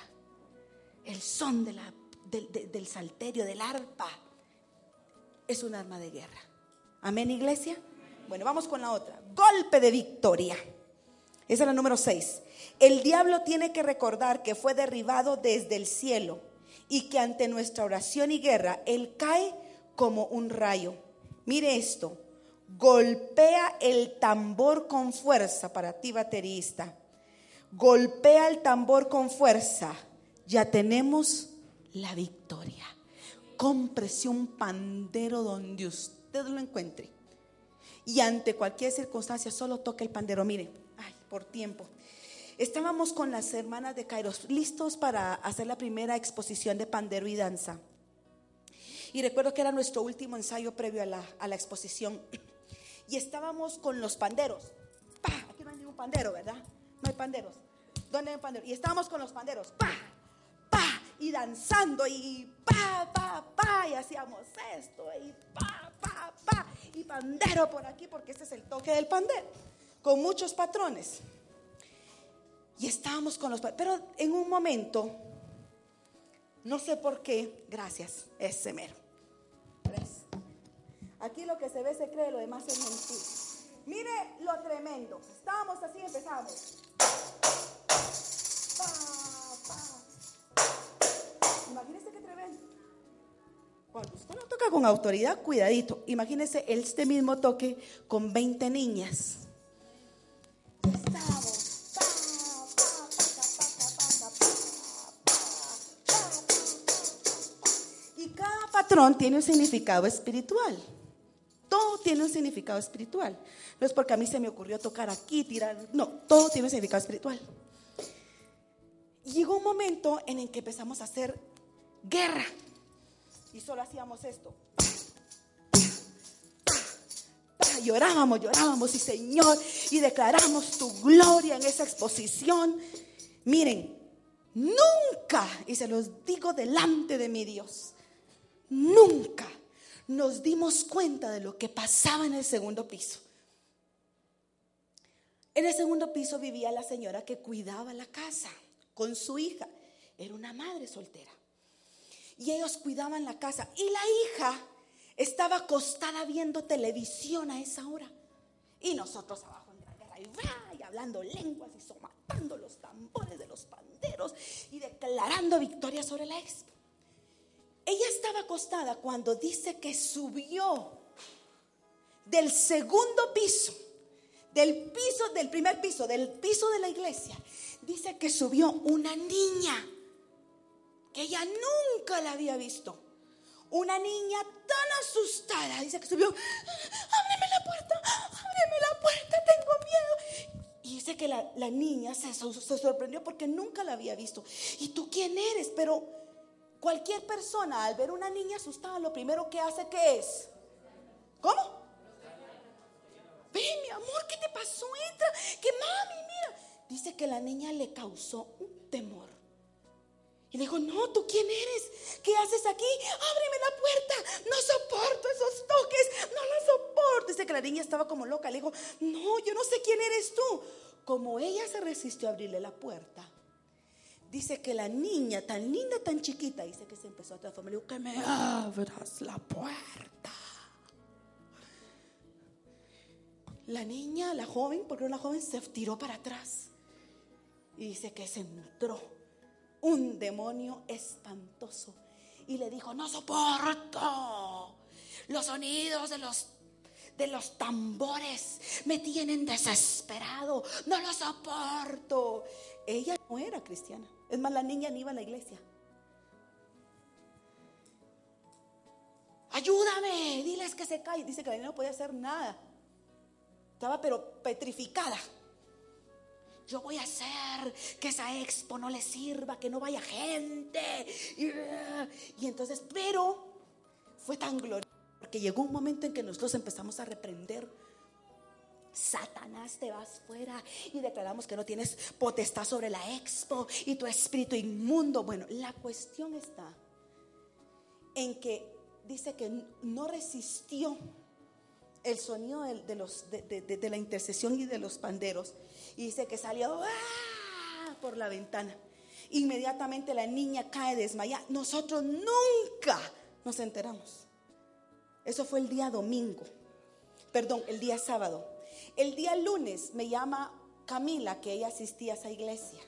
el son de la del, salterio, del arpa, es un arma de guerra. Amén, iglesia. Bueno, vamos con la otra. Golpe de victoria. Esa es la número 6. El diablo tiene que recordar que fue derribado desde el cielo y que ante nuestra oración y guerra, él cae como un rayo. Mire esto. Golpea el tambor con fuerza para ti, baterista. Golpea el tambor con fuerza. Ya tenemos la victoria. Cómprese un pandero donde usted lo encuentre. Y ante cualquier circunstancia, solo toque el pandero. Mire, ay, por tiempo. Estábamos con las hermanas de Kairos listos para hacer la primera exposición de pandero y danza. Y recuerdo que era nuestro último ensayo previo a la, a la exposición. Y estábamos con los panderos. Aquí no hay ningún pandero, ¿verdad? No hay panderos. ¿Dónde hay panderos? Y estábamos con los panderos. ¡Pah! Y danzando y pa, pa, pa, y hacíamos esto y pa, pa, pa, y pandero por aquí, porque este es el toque del pandero, con muchos patrones. Y estábamos con los pero en un momento, no sé por qué, gracias, es semero. Aquí lo que se ve se cree, lo demás es mentira. Mire lo tremendo. Estábamos así, empezamos. Imagínese Cuando usted toca con autoridad, cuidadito. Imagínese este mismo toque con 20 niñas. Y cada patrón tiene un significado espiritual. Todo tiene un significado espiritual. No es porque a mí se me ocurrió tocar aquí, tirar. No, todo tiene un significado espiritual. Llegó un momento en el que empezamos a hacer guerra y solo hacíamos esto. Llorábamos, llorábamos, y Señor, y declaramos tu gloria en esa exposición. Miren, nunca, y se los digo delante de mi Dios, nunca nos dimos cuenta de lo que pasaba en el segundo piso. En el segundo piso vivía la señora que cuidaba la casa con su hija. Era una madre soltera. Y ellos cuidaban la casa. Y la hija estaba acostada viendo televisión a esa hora. Y nosotros abajo en la guerra y, hablando lenguas y somatando los tambores de los panderos y declarando victoria sobre la expo. Ella estaba acostada cuando dice que subió del segundo piso, del piso, del primer piso, del piso de la iglesia. Dice que subió una niña que ella nunca la había visto. Una niña tan asustada. Dice que subió, ábreme la puerta, ábreme la puerta, tengo miedo. Y dice que la, niña se, se sorprendió porque nunca la había visto. ¿Y tú quién eres? Pero Cualquier persona al ver una niña asustada, lo primero que hace que es. ¿Cómo? Ven, mi amor, ¿qué te pasó? Entra. Que mami, mira. Dice que la niña le causó un temor. Y le dijo, no, ¿tú quién eres? ¿Qué haces aquí? Ábreme la puerta. No soporto esos toques. No los soporto. Dice que la niña estaba como loca. Le dijo, no, yo no sé quién eres tú. Como ella se resistió a abrirle la puerta, dice que la niña, tan linda, tan chiquita, dice que se empezó a transformar. Le dijo, que me abras la puerta. La niña, la joven, porque una joven, se tiró para atrás. Y dice que se entró un demonio espantoso. Y le dijo, no soporto los sonidos de los de los tambores me tienen desesperado, no lo soporto. Ella no era cristiana. Es más, la niña ni iba a la iglesia. Ayúdame, diles que se cae. Dice que la niña no podía hacer nada. Estaba pero petrificada. Yo voy a hacer que esa expo no le sirva, que no vaya gente. Y, entonces, pero fue tan glorioso porque llegó un momento en que nosotros empezamos a reprender Satanás, te vas fuera y declaramos que no tienes potestad sobre la expo y tu espíritu inmundo. Bueno, la cuestión está en que dice que no resistió el sonido de, de, la intercesión y de los panderos y dice que salió ¡ah! por la ventana. Inmediatamente la niña cae desmayada. Nosotros nunca nos enteramos. Eso fue el día domingo, perdón, el día sábado. El día lunes me llama Camila, que ella asistía a esa iglesia,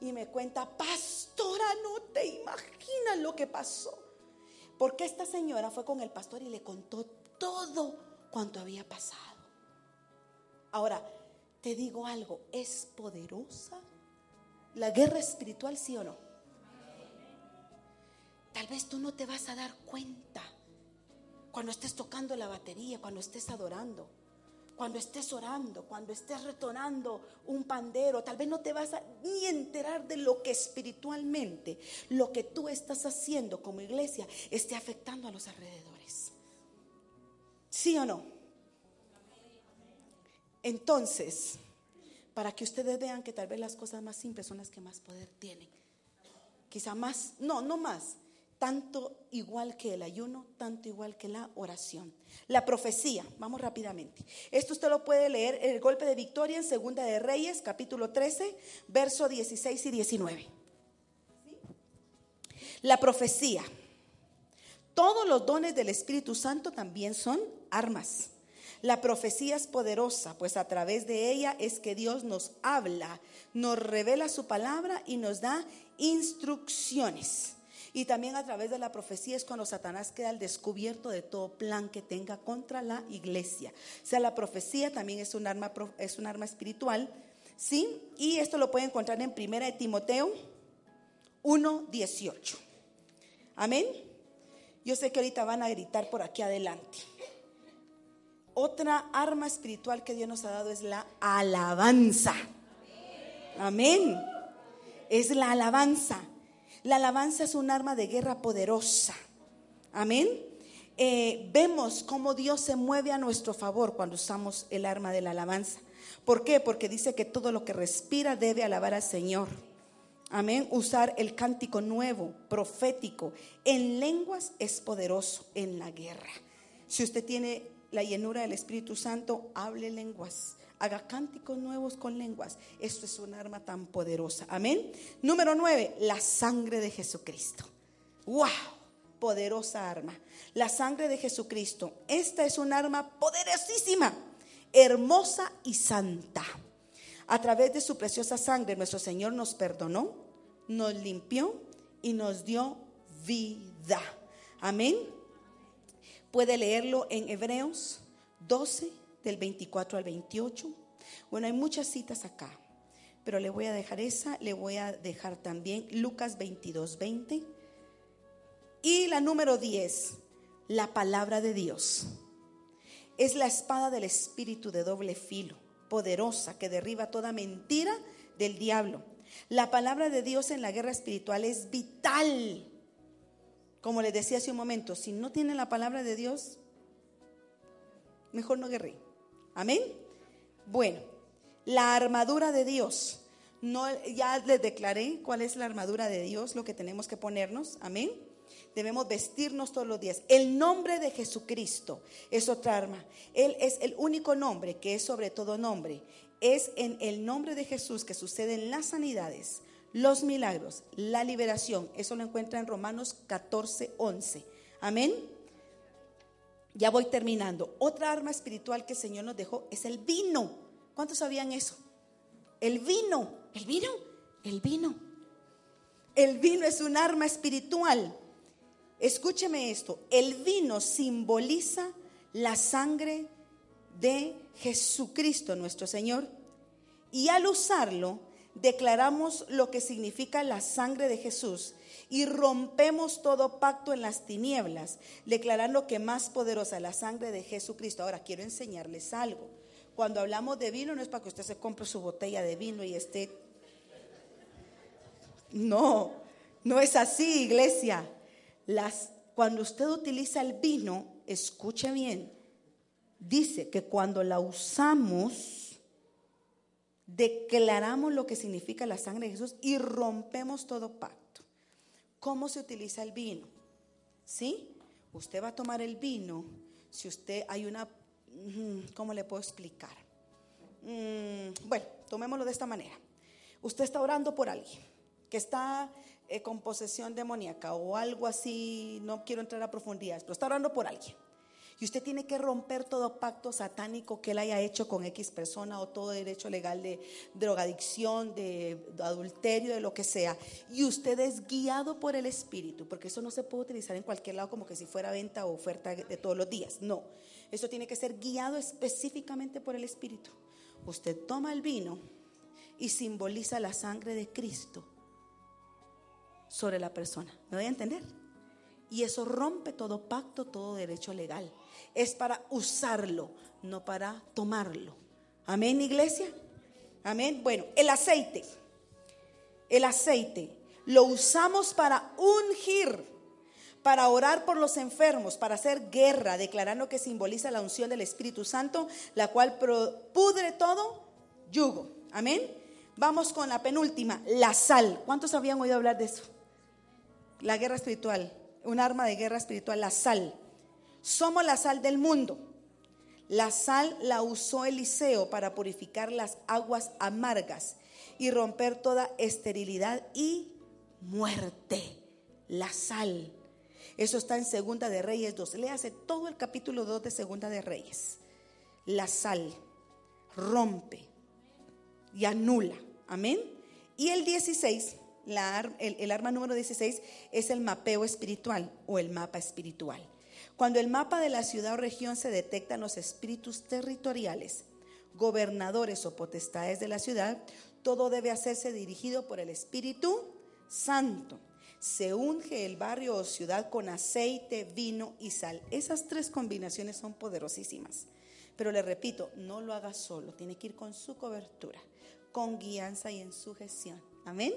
y me cuenta, pastora, no te imaginas lo que pasó. Porque esta señora fue con el pastor y le contó todo cuanto había pasado. Ahora, te digo algo, ¿es poderosa la guerra espiritual, sí o no? Tal vez tú no te vas a dar cuenta cuando estés tocando la batería, cuando estés adorando cuando estés orando, cuando estés retonando un pandero, tal vez no te vas a ni enterar de lo que espiritualmente, lo que tú estás haciendo como iglesia, esté afectando a los alrededores. ¿Sí o no? Entonces, para que ustedes vean que tal vez las cosas más simples son las que más poder tienen. Quizá más, no, no más, tanto igual que el ayuno, tanto igual que la oración. La profecía, vamos rápidamente. Esto usted lo puede leer, el golpe de victoria en Segunda de Reyes, capítulo 13, verso 16 y 19. La profecía. Todos los dones del Espíritu Santo también son armas. La profecía es poderosa, pues a través de ella es que Dios nos habla, nos revela su palabra y nos da instrucciones. Y también a través de la profecía es cuando Satanás queda al descubierto de todo plan que tenga contra la iglesia. O sea, la profecía también es un arma, es un arma espiritual. ¿Sí? Y esto lo puede encontrar en 1 de Timoteo 1.18. Amén. Yo sé que ahorita van a gritar por aquí adelante. Otra arma espiritual que Dios nos ha dado es la alabanza. Amén. Es la alabanza. La alabanza es un arma de guerra poderosa. Amén. Eh, vemos cómo Dios se mueve a nuestro favor cuando usamos el arma de la alabanza. ¿Por qué? Porque dice que todo lo que respira debe alabar al Señor. Amén. Usar el cántico nuevo, profético, en lenguas es poderoso en la guerra. Si usted tiene la llenura del Espíritu Santo, hable lenguas. Haga cánticos nuevos con lenguas. Esto es un arma tan poderosa. Amén. Número nueve, la sangre de Jesucristo. ¡Wow! Poderosa arma. La sangre de Jesucristo. Esta es un arma poderosísima, hermosa y santa. A través de su preciosa sangre nuestro Señor nos perdonó, nos limpió y nos dio vida. Amén. Puede leerlo en Hebreos 12 del 24 al 28. Bueno, hay muchas citas acá, pero le voy a dejar esa, le voy a dejar también Lucas 22, 20. Y la número 10, la palabra de Dios. Es la espada del espíritu de doble filo poderosa que derriba toda mentira del diablo. La palabra de Dios en la guerra espiritual es vital. Como les decía hace un momento, si no tienen la palabra de Dios, mejor no guerre. Amén. Bueno, la armadura de Dios. No, ya les declaré cuál es la armadura de Dios, lo que tenemos que ponernos. Amén debemos vestirnos todos los días. El nombre de Jesucristo es otra arma. Él es el único nombre que es sobre todo nombre. Es en el nombre de Jesús que suceden las sanidades, los milagros, la liberación. Eso lo encuentra en Romanos 14, 11. Amén. Ya voy terminando. Otra arma espiritual que el Señor nos dejó es el vino. ¿Cuántos sabían eso? El vino. ¿El vino? El vino. El vino es un arma espiritual. Escúcheme esto, el vino simboliza la sangre de Jesucristo nuestro Señor y al usarlo declaramos lo que significa la sangre de Jesús y rompemos todo pacto en las tinieblas, declarando que más poderosa la sangre de Jesucristo. Ahora quiero enseñarles algo. Cuando hablamos de vino no es para que usted se compre su botella de vino y esté... No, no es así, iglesia cuando usted utiliza el vino, escuche bien, dice que cuando la usamos, declaramos lo que significa la sangre de Jesús y rompemos todo pacto. ¿Cómo se utiliza el vino? ¿Sí? Usted va a tomar el vino si usted hay una... ¿Cómo le puedo explicar? Mm, bueno, tomémoslo de esta manera. Usted está orando por alguien que está eh, con posesión demoníaca o algo así, no quiero entrar a profundidades, pero está orando por alguien. Y usted tiene que romper todo pacto satánico que él haya hecho con X persona o todo derecho legal de drogadicción, de, adulterio, de lo que sea. Y usted es guiado por el Espíritu, porque eso no se puede utilizar en cualquier lado como que si fuera venta o oferta de todos los días. No, eso tiene que ser guiado específicamente por el Espíritu. Usted toma el vino y simboliza la sangre de Cristo sobre la persona. ¿Me voy a entender? Y eso rompe todo pacto, todo derecho legal. Es para usarlo, no para tomarlo. Amén, iglesia. Amén. Bueno, el aceite. El aceite lo usamos para ungir, para orar por los enfermos, para hacer guerra, declarando que simboliza la unción del Espíritu Santo, la cual pudre todo yugo. Amén. Vamos con la penúltima, la sal. ¿Cuántos habían oído hablar de eso? la guerra espiritual, un arma de guerra espiritual, la sal. Somos la sal del mundo. La sal la usó Eliseo para purificar las aguas amargas y romper toda esterilidad y muerte. La sal. Eso está en Segunda de Reyes 2. Léase todo el capítulo 2 de Segunda de Reyes. La sal rompe y anula. Amén. Y el 16 el, arma número 16 es el mapeo espiritual o el mapa espiritual. Cuando el mapa de la ciudad o región se detectan los espíritus territoriales, gobernadores o potestades de la ciudad, todo debe hacerse dirigido por el Espíritu Santo. Se unge el barrio o ciudad con aceite, vino y sal. Esas tres combinaciones son poderosísimas. Pero le repito, no lo haga solo, tiene que ir con su cobertura, con guianza y en su gestión. Amén.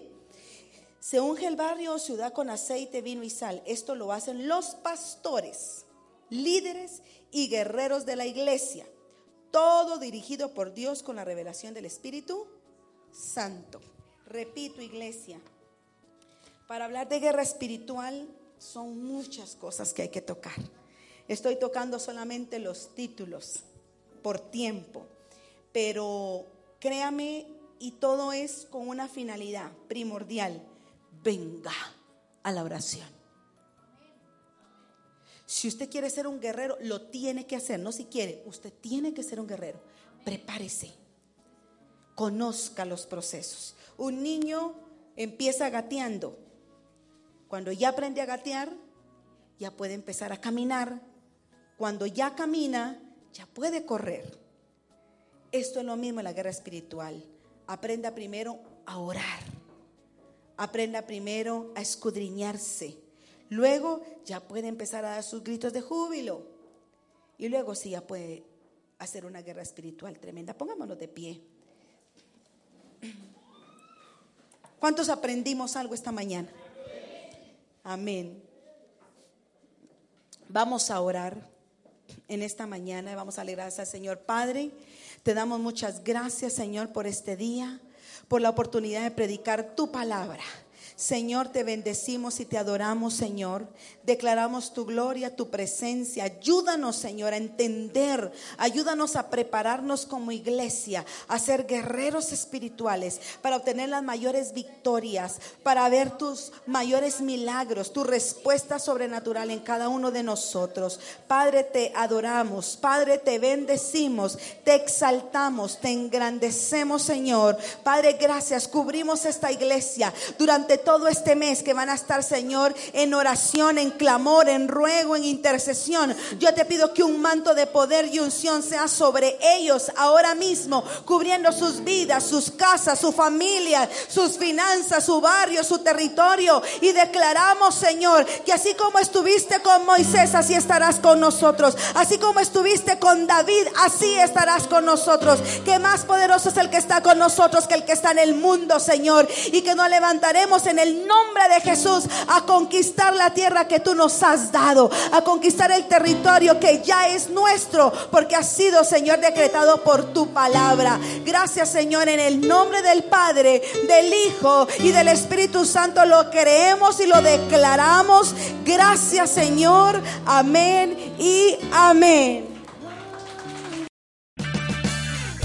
Se unge el barrio o ciudad con aceite, vino y sal. Esto lo hacen los pastores, líderes y guerreros de la iglesia. Todo dirigido por Dios con la revelación del Espíritu Santo. Repito, iglesia, para hablar de guerra espiritual son muchas cosas que hay que tocar. Estoy tocando solamente los títulos por tiempo, pero créame, y todo es con una finalidad primordial. Venga a la oración. Si usted quiere ser un guerrero, lo tiene que hacer, no si quiere, usted tiene que ser un guerrero. Prepárese, conozca los procesos. Un niño empieza gateando. Cuando ya aprende a gatear, ya puede empezar a caminar. Cuando ya camina, ya puede correr. Esto es lo mismo en la guerra espiritual. Aprenda primero a orar. Aprenda primero a escudriñarse. Luego ya puede empezar a dar sus gritos de júbilo. Y luego sí ya puede hacer una guerra espiritual tremenda. Pongámonos de pie. ¿Cuántos aprendimos algo esta mañana? Amén. Vamos a orar en esta mañana vamos a alegrar al Señor. Padre, te damos muchas gracias, Señor, por este día, por la oportunidad de predicar tu palabra. Señor, te bendecimos y te adoramos, Señor. Declaramos tu gloria, tu presencia. Ayúdanos, Señor, a entender. Ayúdanos a prepararnos como iglesia, a ser guerreros espirituales, para obtener las mayores victorias, para ver tus mayores milagros, tu respuesta sobrenatural en cada uno de nosotros. Padre, te adoramos. Padre, te bendecimos. Te exaltamos, te engrandecemos, Señor. Padre, gracias. Cubrimos esta iglesia durante todo todo este mes que van a estar, Señor, en oración, en clamor, en ruego, en intercesión. Yo te pido que un manto de poder y unción sea sobre ellos ahora mismo, cubriendo sus vidas, sus casas, su familia, sus finanzas, su barrio, su territorio. Y declaramos, Señor, que así como estuviste con Moisés, así estarás con nosotros. Así como estuviste con David, así estarás con nosotros. Que más poderoso es el que está con nosotros que el que está en el mundo, Señor. Y que nos levantaremos en el nombre de Jesús a conquistar la tierra que tú nos has dado, a conquistar el territorio que ya es nuestro, porque ha sido, Señor, decretado por tu palabra. Gracias, Señor, en el nombre del Padre, del Hijo y del Espíritu Santo lo creemos y lo declaramos. Gracias, Señor. Amén y amén.